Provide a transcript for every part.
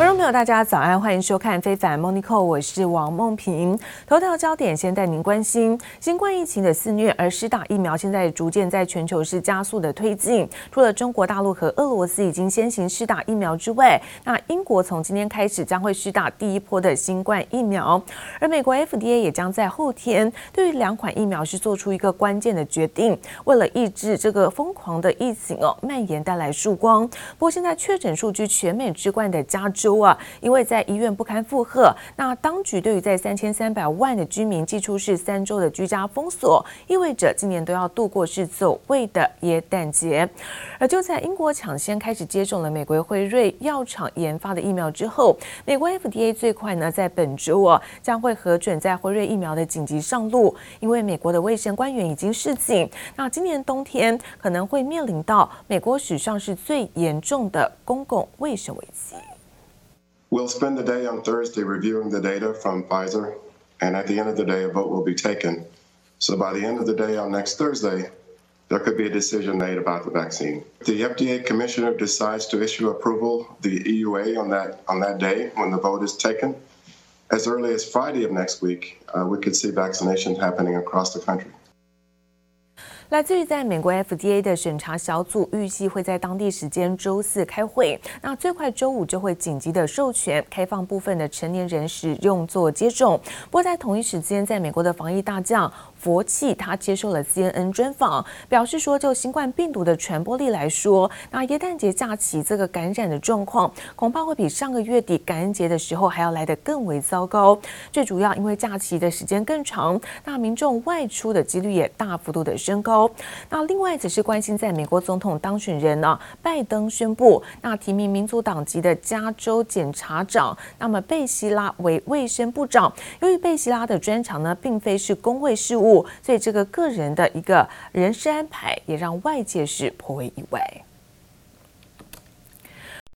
观众朋友，大家早安，欢迎收看《非凡 Morning Call》，我是王梦萍。头条焦点先带您关心新冠疫情的肆虐，而施打疫苗现在逐渐在全球是加速的推进。除了中国大陆和俄罗斯已经先行施打疫苗之外，那英国从今天开始将会施打第一波的新冠疫苗，而美国 FDA 也将在后天对于两款疫苗是做出一个关键的决定，为了抑制这个疯狂的疫情哦蔓延带来曙光。不过现在确诊数据全美之冠的加州。啊，因为在医院不堪负荷，那当局对于在三千三百万的居民寄出是三周的居家封锁，意味着今年都要度过是走位的耶诞节。而就在英国抢先开始接种了美国辉瑞药厂研发的疫苗之后，美国 FDA 最快呢在本周啊将会核准在辉瑞疫苗的紧急上路，因为美国的卫生官员已经示警，那今年冬天可能会面临到美国史上是最严重的公共卫生危机。We'll spend the day on Thursday reviewing the data from Pfizer, and at the end of the day, a vote will be taken. So by the end of the day on next Thursday, there could be a decision made about the vaccine. The FDA commissioner decides to issue approval, the EUA, on that, on that day when the vote is taken. As early as Friday of next week, uh, we could see vaccinations happening across the country. 来自于在美国 FDA 的审查小组预计会在当地时间周四开会，那最快周五就会紧急的授权开放部分的成年人使用做接种。不过在同一时间，在美国的防疫大将。佛奇他接受了 CNN 专访，表示说，就新冠病毒的传播力来说，那耶诞节假期这个感染的状况，恐怕会比上个月底感恩节的时候还要来得更为糟糕。最主要因为假期的时间更长，那民众外出的几率也大幅度的升高。那另外则是关心，在美国总统当选人呢、啊，拜登宣布，那提名民主党籍的加州检察长，那么贝希拉为卫生部长。由于贝希拉的专长呢，并非是工会事务。所以这个个人的一个人事安排，也让外界是颇为意外。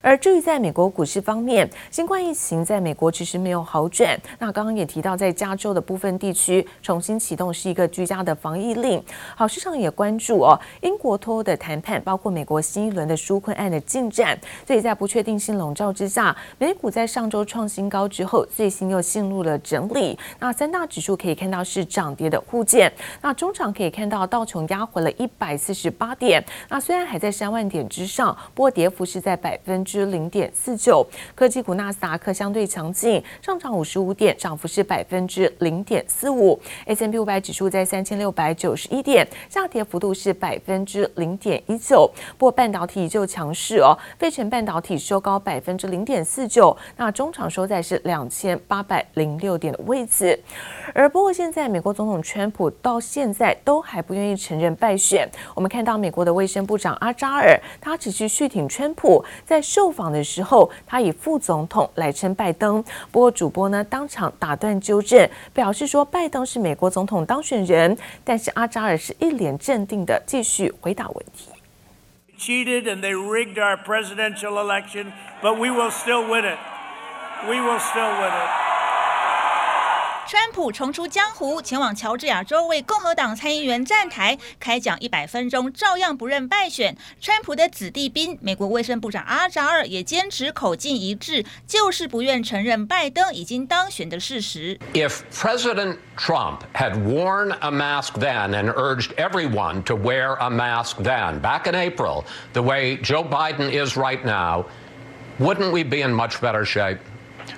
而至于在美国股市方面，新冠疫情在美国其实没有好转。那刚刚也提到，在加州的部分地区重新启动是一个居家的防疫令。好，市场也关注哦，英国脱欧的谈判，包括美国新一轮的纾困案的进展。所以在不确定性笼罩之下，美股在上周创新高之后，最新又进入了整理。那三大指数可以看到是涨跌的互见。那中场可以看到道琼压回了一百四十八点。那虽然还在三万点之上，不过跌幅是在百分之。之零点四九，科技股纳斯达克相对强劲，上涨五十五点，涨幅是百分之零点四五。S&P 五百指数在三千六百九十一点，下跌幅度是百分之零点一九。不过半导体依旧强势哦，费城半导体收高百分之零点四九，那中场收在是两千八百零六点的位置。而不过现在美国总统川普到现在都还不愿意承认败选。我们看到美国的卫生部长阿扎尔，他只是续挺川普，在受受访的时候，他以副总统来称拜登。不过主播呢当场打断纠正，表示说拜登是美国总统当选人。但是阿扎尔是一脸镇定的继续回答问题。Cheated and they rigged our presidential election, but we will still win it. We will still win it. 川普重出江湖，前往乔治亚州为共和党参议员站台，开讲一百分钟，照样不认败选。川普的子弟兵，美国卫生部长阿扎尔也坚持口径一致，就是不愿承认拜登已经当选的事实。If President Trump had worn a mask then and urged everyone to wear a mask then, back in April, the way Joe Biden is right now, wouldn't we be in much better shape?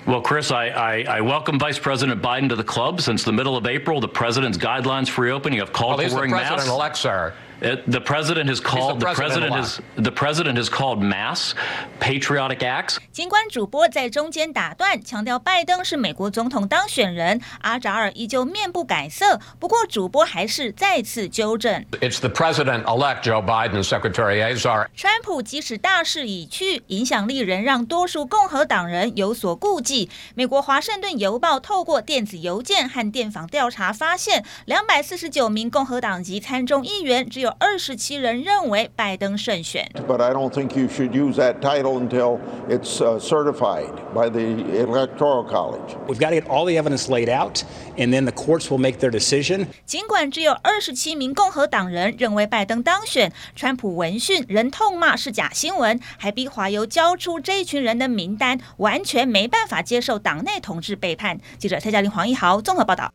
Well, Chris, I, I, I, welcome Vice President Biden to the club. Since the middle of April, the president's guidelines for reopening have called well, for wearing masks. President-elect, sir. It, the president has called the, the president has the president has called mass patriotic acts。尽管主播在中间打断，强调拜登是美国总统当选人，阿扎尔依旧面不改色。不过主播还是再次纠正：It's the president-elect Joe Biden, Secretary Azar。川普即使大势已去，影响力仍让多数共和党人有所顾忌。美国华盛顿邮报透过电子邮件和电访调查发现，两百四十九名共和党籍参众议员只有。有二十七人认为拜登胜选。But I don't think you should use that title until it's certified by the Electoral College. We've got to get all the evidence laid out, and then the courts will make their decision. 尽管只有二十七名共和党人认为拜登当选，川普闻讯仍痛骂是假新闻，还逼华邮交出这一群人的名单，完全没办法接受党内同志背叛。记者蔡嘉玲、黄一豪综合报道。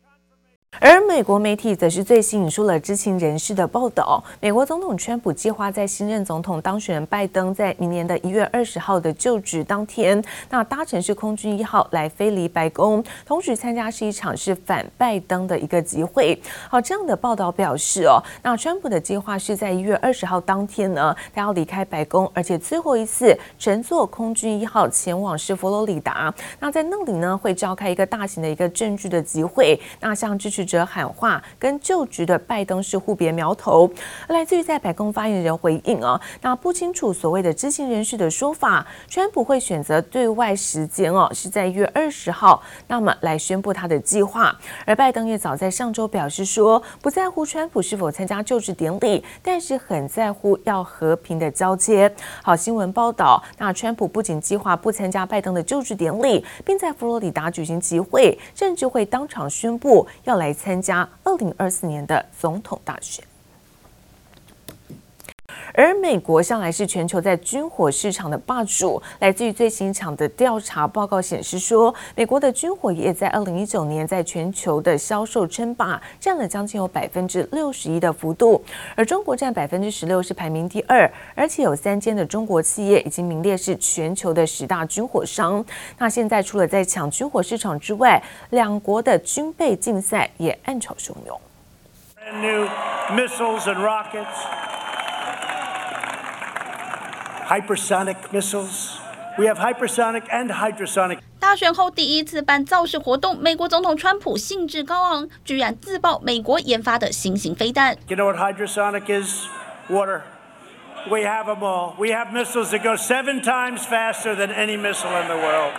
而美国媒体则是最新引述了知情人士的报道，美国总统川普计划在新任总统当选人拜登在明年的一月二十号的就职当天，那搭乘是空军一号来飞离白宫，同时参加是一场是反拜登的一个集会。好，这样的报道表示哦，那川普的计划是在一月二十号当天呢，他要离开白宫，而且最后一次乘坐空军一号前往是佛罗里达，那在那里呢会召开一个大型的一个政治的集会，那向支持。者喊话，跟就职的拜登是互别苗头。来自于在白宫发言人回应啊，那不清楚所谓的知情人士的说法，川普会选择对外时间哦，是在一月二十号，那么来宣布他的计划。而拜登也早在上周表示说，不在乎川普是否参加就职典礼，但是很在乎要和平的交接。好，新闻报道，那川普不仅计划不参加拜登的就职典礼，并在佛罗里达举行集会，甚至会当场宣布要来。参加二零二四年的总统大选，而美国向来是全球在军火市场的霸主。来自于最新一场的调查报告显示说，美国的军火业在二零一九年在全球的销售称霸，占了将近有百分之六十一的幅度，而中国占百分之十六，是排名第二。而且有三间的中国企业已经名列是全球的十大军火商。那现在除了在抢军火市场之外，两国的军备竞赛也暗潮汹涌。Hypersonic missiles. We have hypersonic and hydrosonic. 大选后第一次办造势活动，美国总统川普兴致高昂，居然自爆美国研发的新型飞弹。You know what hydrosonic is? Water. We have them all. We have missiles that go seven times faster than any missile in the world.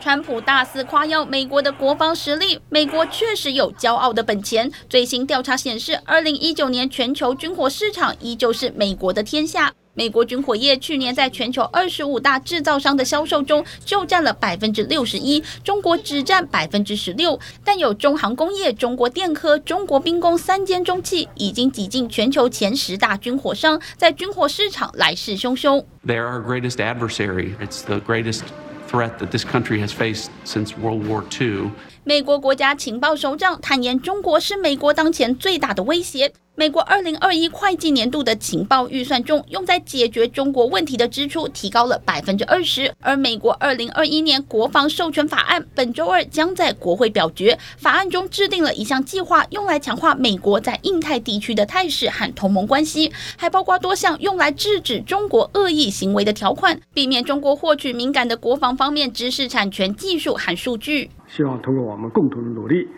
川普大肆夸耀美国的国防实力，美国确实有骄傲的本钱。最新调查显示，二零一九年全球军火市场依旧是美国的天下。美国军火业去年在全球二十五大制造商的销售中就占了百分之六十一，中国只占百分之十六。但有中航工业、中国电科、中国兵工三间中企已经挤进全球前十大军火商，在军火市场来势汹汹。They are our greatest adversary. It's the greatest threat that this country has faced since World War II. 美国国家情报首长坦言，中国是美国当前最大的威胁。美国二零二一会计年度的情报预算中，用在解决中国问题的支出提高了百分之二十。而美国二零二一年国防授权法案本周二将在国会表决。法案中制定了一项计划，用来强化美国在印太地区的态势和同盟关系，还包括多项用来制止中国恶意行为的条款，避免中国获取敏感的国防方面知识产权技术和数据。希望通过我们共同的努力，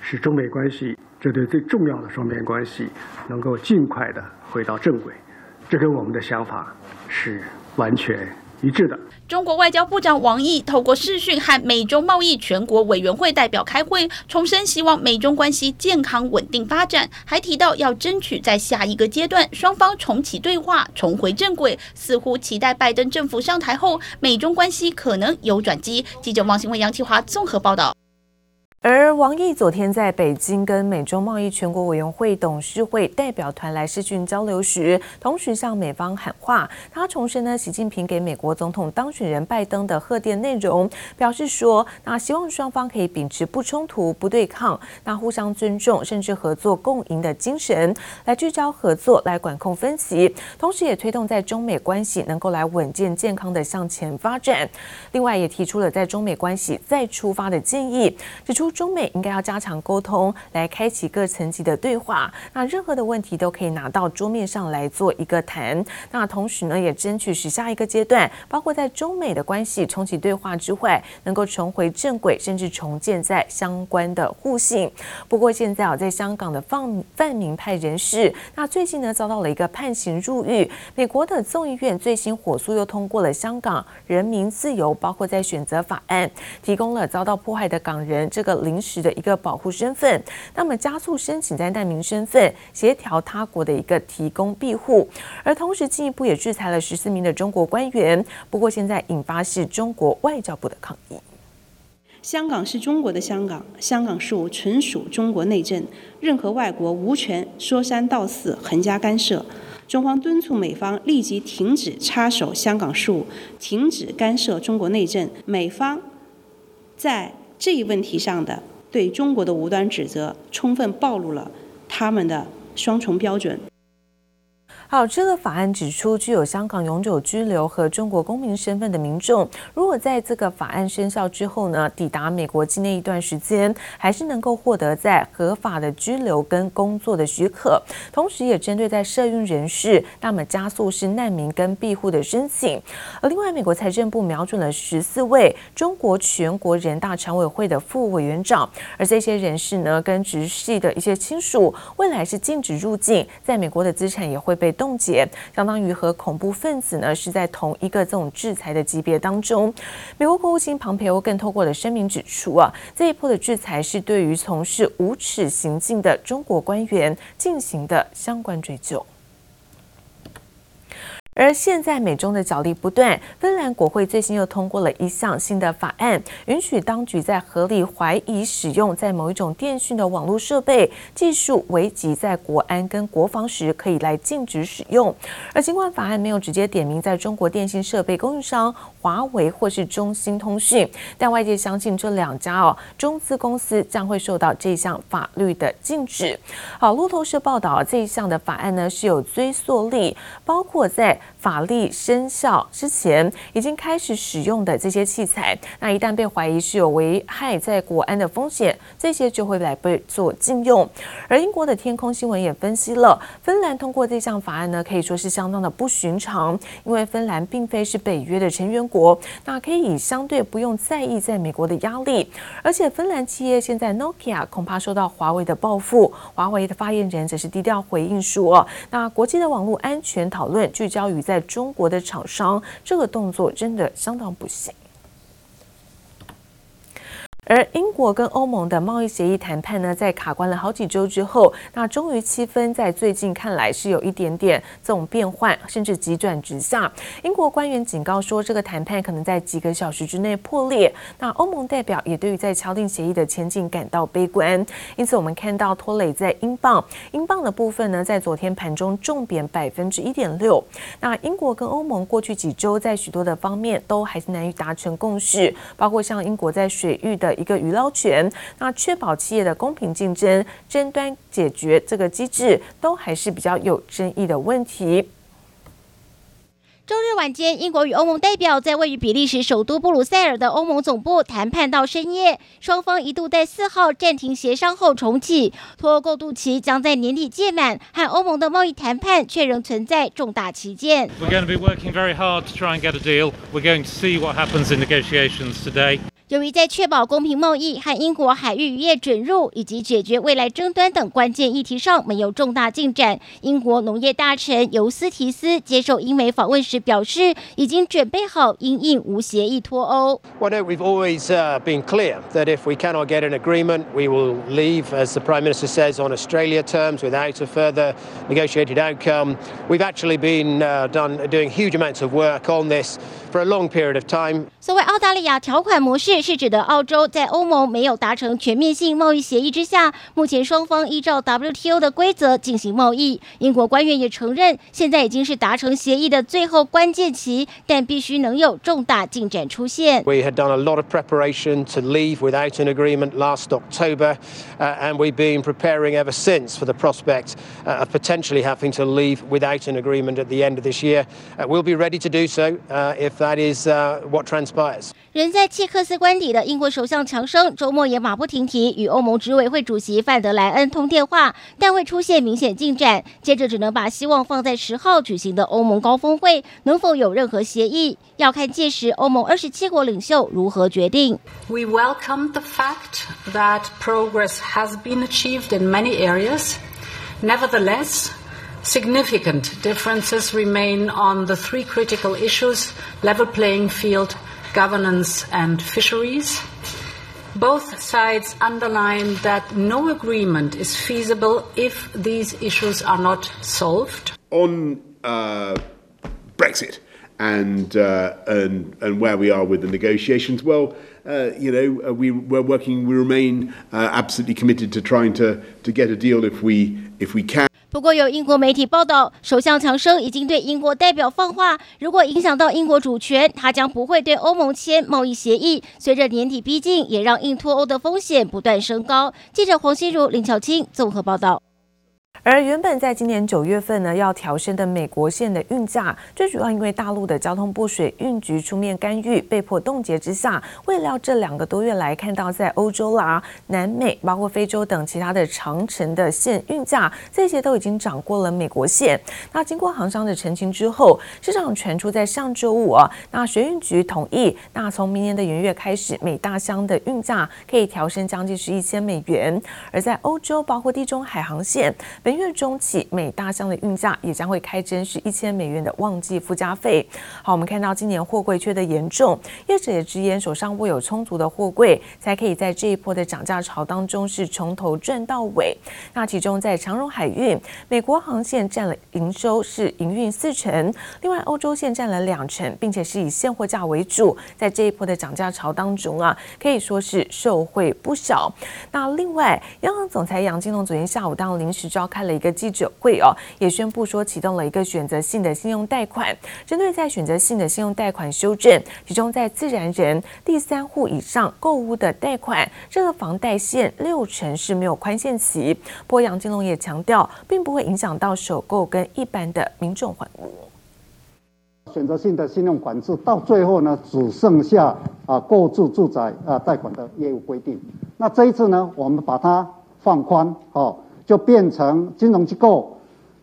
使中美关系。这对最重要的双边关系能够尽快的回到正轨，这跟我们的想法是完全一致的。中国外交部长王毅透过视讯和美中贸易全国委员会代表开会，重申希望美中关系健康稳定发展，还提到要争取在下一个阶段双方重启对话，重回正轨。似乎期待拜登政府上台后，美中关系可能有转机。记者王新文、杨启华综合报道。而王毅昨天在北京跟美中贸易全国委员会董事会代表团来视讯交流时，同时向美方喊话。他重申呢，习近平给美国总统当选人拜登的贺电内容，表示说，那希望双方可以秉持不冲突、不对抗，那互相尊重，甚至合作共赢的精神，来聚焦合作，来管控分歧，同时也推动在中美关系能够来稳健健康的向前发展。另外，也提出了在中美关系再出发的建议，指出。中美应该要加强沟通，来开启各层级的对话。那任何的问题都可以拿到桌面上来做一个谈。那同时呢，也争取使下一个阶段，包括在中美的关系重启对话之外，能够重回正轨，甚至重建在相关的互信。不过现在啊，在香港的泛泛民派人士，那最近呢遭到了一个判刑入狱。美国的众议院最新火速又通过了香港人民自由，包括在选择法案，提供了遭到迫害的港人这个。临时的一个保护身份，那么加速申请在难民身份，协调他国的一个提供庇护，而同时进一步也制裁了十四名的中国官员。不过现在引发是中国外交部的抗议。香港是中国的香港，香港事务纯属中国内政，任何外国无权说三道四、横加干涉。中方敦促美方立即停止插手香港事务，停止干涉中国内政。美方在这一问题上的对中国的无端指责，充分暴露了他们的双重标准。好，这个法案指出，具有香港永久居留和中国公民身份的民众，如果在这个法案生效之后呢，抵达美国境内一段时间，还是能够获得在合法的居留跟工作的许可。同时，也针对在社运人士，那么加速是难民跟庇护的申请。而另外，美国财政部瞄准了十四位中国全国人大常委会的副委员长，而这些人士呢，跟直系的一些亲属，未来是禁止入境，在美国的资产也会被冻冻结，相当于和恐怖分子呢是在同一个这种制裁的级别当中。美国国务卿庞培欧更透过了声明指出啊，这一波的制裁是对于从事无耻行径的中国官员进行的相关追究。而现在美中的角力不断，芬兰国会最新又通过了一项新的法案，允许当局在合理怀疑使用在某一种电讯的网络设备技术危及在国安跟国防时，可以来禁止使用。而尽管法案没有直接点名在中国电信设备供应商华为或是中兴通讯，但外界相信这两家哦中资公司将会受到这项法律的禁止。好，路透社报道，这一项的法案呢是有追溯力，包括在法律生效之前已经开始使用的这些器材，那一旦被怀疑是有危害在国安的风险，这些就会来被做禁用。而英国的天空新闻也分析了，芬兰通过这项法案呢，可以说是相当的不寻常，因为芬兰并非是北约的成员国，那可以相对不用在意在美国的压力。而且芬兰企业现在 Nokia 恐怕受到华为的报复，华为的发言人则是低调回应说，那国际的网络安全讨论聚焦于在中国的厂商，这个动作真的相当不幸。而英国跟欧盟的贸易协议谈判呢，在卡关了好几周之后，那终于气氛在最近看来是有一点点这种变换，甚至急转直下。英国官员警告说，这个谈判可能在几个小时之内破裂。那欧盟代表也对于在敲定协议的前景感到悲观。因此，我们看到拖累在英镑，英镑的部分呢，在昨天盘中重贬百分之一点六。那英国跟欧盟过去几周在许多的方面都还是难以达成共识，包括像英国在水域的。一个渔捞权，那确保企业的公平竞争、争端解决这个机制，都还是比较有争议的问题。周日晚间，英国与欧盟代表在位于比利时首都布鲁塞尔的欧盟总部谈判到深夜，双方一度在四号暂停协商后重启，脱欧过渡期将在年底届满，和欧盟的贸易谈判却仍存在重大歧见。We're going to be working very hard to try and get a deal. We're going to see what happens in negotiations today. 由于在确保公平贸易和英国海域渔业准入以及解决未来争端等关键议题上没有重大进展，英国农业大臣尤斯提斯接受英媒访问时表示，已经准备好因应无协议脱欧。Well, we've always been clear that if we cannot get an agreement, we will leave, as the Prime Minister says, on Australia terms without a further negotiated outcome. We've actually been done doing huge amounts of work on this for a long period of time. 所谓澳大利亚条款模式。是指的澳洲在欧盟没有达成全面性贸易协议之下，目前双方依照 WTO 的规则进行贸易。英国官员也承认，现在已经是达成协议的最后关键期，但必须能有重大进展出现。We had done a lot of preparation to leave without an agreement last October, uh, and we've been preparing ever since for the prospect uh, of potentially having to leave without an agreement at the end of this year. Uh, we'll be ready to do so uh, if That is uh, what transpires. 人在切克斯官邸的英国首相强生周末也马不停蹄与欧盟执委会主席范德莱恩通电话，但未出现明显进展。接着只能把希望放在十号举行的欧盟高峰会，能否有任何协议，要看届时欧盟二十七国领袖如何决定。We welcome the fact that progress has been achieved in many areas. Nevertheless, significant differences remain on the three critical issues: level playing field. Governance and fisheries. Both sides underline that no agreement is feasible if these issues are not solved. On uh, Brexit and, uh, and, and where we are with the negotiations, well, uh, you know, uh, we, we're working, we remain uh, absolutely committed to trying to, to get a deal if we, if we can. 不过，有英国媒体报道，首相强生已经对英国代表放话，如果影响到英国主权，他将不会对欧盟签贸易协议。随着年底逼近，也让硬脱欧的风险不断升高。记者黄心如、林巧清综合报道。而原本在今年九月份呢，要调升的美国线的运价，最主要因为大陆的交通部水运局出面干预，被迫冻结之下，未料这两个多月来看到在欧洲啦、南美、包括非洲等其他的长程的线运价，这些都已经涨过了美国线。那经过航商的澄清之后，市场传出在上周五啊，那水运局同意，那从明年的元月开始，每大箱的运价可以调升将近是一千美元。而在欧洲，包括地中海航线，本月中起，每大箱的运价也将会开征是一千美元的旺季附加费。好，我们看到今年货柜缺的严重，业者也直言手上握有充足的货柜，才可以在这一波的涨价潮当中是从头赚到尾。那其中在长荣海运，美国航线占了营收是营运四成，另外欧洲线占了两成，并且是以现货价为主。在这一波的涨价潮当中啊，可以说是受惠不少。那另外，央行总裁杨金龙昨天下午当临时召开了一个记者会哦，也宣布说启动了一个选择性的信用贷款，针对在选择性的信用贷款修正，其中在自然人第三户以上购屋的贷款，这个房贷限六成是没有宽限期。不过杨金龙也强调，并不会影响到首购跟一般的民众还屋。选择性的信用管制到最后呢，只剩下啊购置住宅啊贷款的业务规定。那这一次呢，我们把它放宽哦。就变成金融机构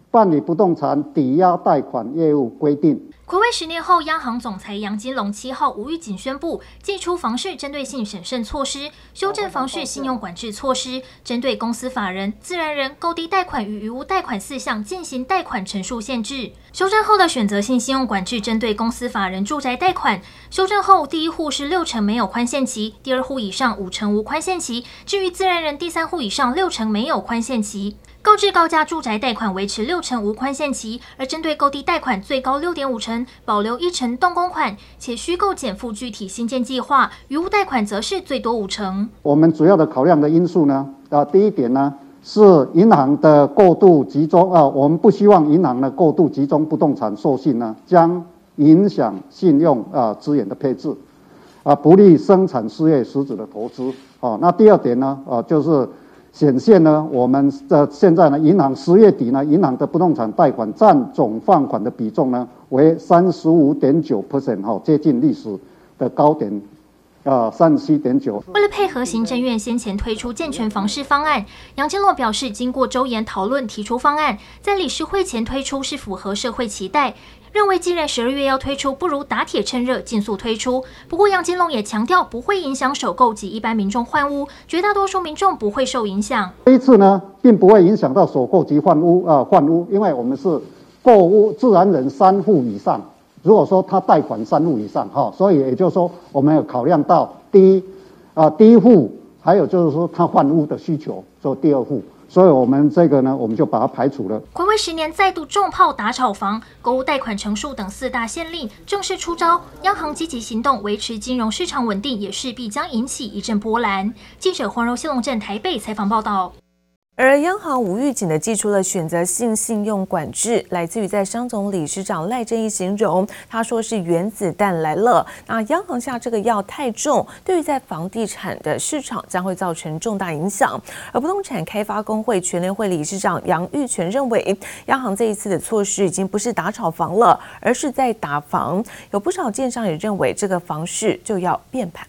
办理不动产抵押贷款业务规定。睽违十年后，央行总裁杨金龙七号无预警宣布，祭出房市针对性审慎措施，修正房市信用管制措施，针对公司法人、自然人购地贷款与余屋贷款四项进行贷款成数限制。修正后的选择性信用管制，针对公司法人住宅贷款，修正后第一户是六成没有宽限期，第二户以上五成无宽限期，至于自然人第三户以上六成没有宽限期。购置高价住宅贷款维持六成无宽限期，而针对购地贷款最高六点五成，保留一成动工款，且需购减负具体新建计划。余屋贷款则是最多五成。我们主要的考量的因素呢，啊，第一点呢是银行的过度集中啊，我们不希望银行的过度集中不动产授信呢，将影响信用啊资源的配置，啊，不利生产事业实质的投资。啊，那第二点呢，啊，就是。显现呢，我们的现在呢，银行十月底呢，银行的不动产贷款占总放款的比重呢，为三十五点九 percent，哈，接近历史的高点，啊，三十七点九。为了配合行政院先前推出健全房市方案，杨金洛表示，经过周延讨论，提出方案，在理事会前推出是符合社会期待。认为既然十二月要推出，不如打铁趁热，尽速推出。不过杨金龙也强调，不会影响首购及一般民众换屋，绝大多数民众不会受影响。这一次呢，并不会影响到首购及换屋啊、呃、换屋，因为我们是购屋自然人三户以上。如果说他贷款三户以上，哈，所以也就是说，我们有考量到第一啊、呃、第一户，还有就是说他换屋的需求，做第二户。所以，我们这个呢，我们就把它排除了。睽违十年再度重炮打炒房，购物贷款成数等四大限令正式出招，央行积极行动维持金融市场稳定，也势必将引起一阵波澜。记者黄柔新龙镇台北采访报道。而央行无预警的祭出了选择性信用管制，来自于在商总理事长赖正义形容，他说是原子弹来了。那央行下这个药太重，对于在房地产的市场将会造成重大影响。而不动产开发公会全联会理事长杨玉泉认为，央行这一次的措施已经不是打炒房了，而是在打房。有不少建商也认为，这个房市就要变盘。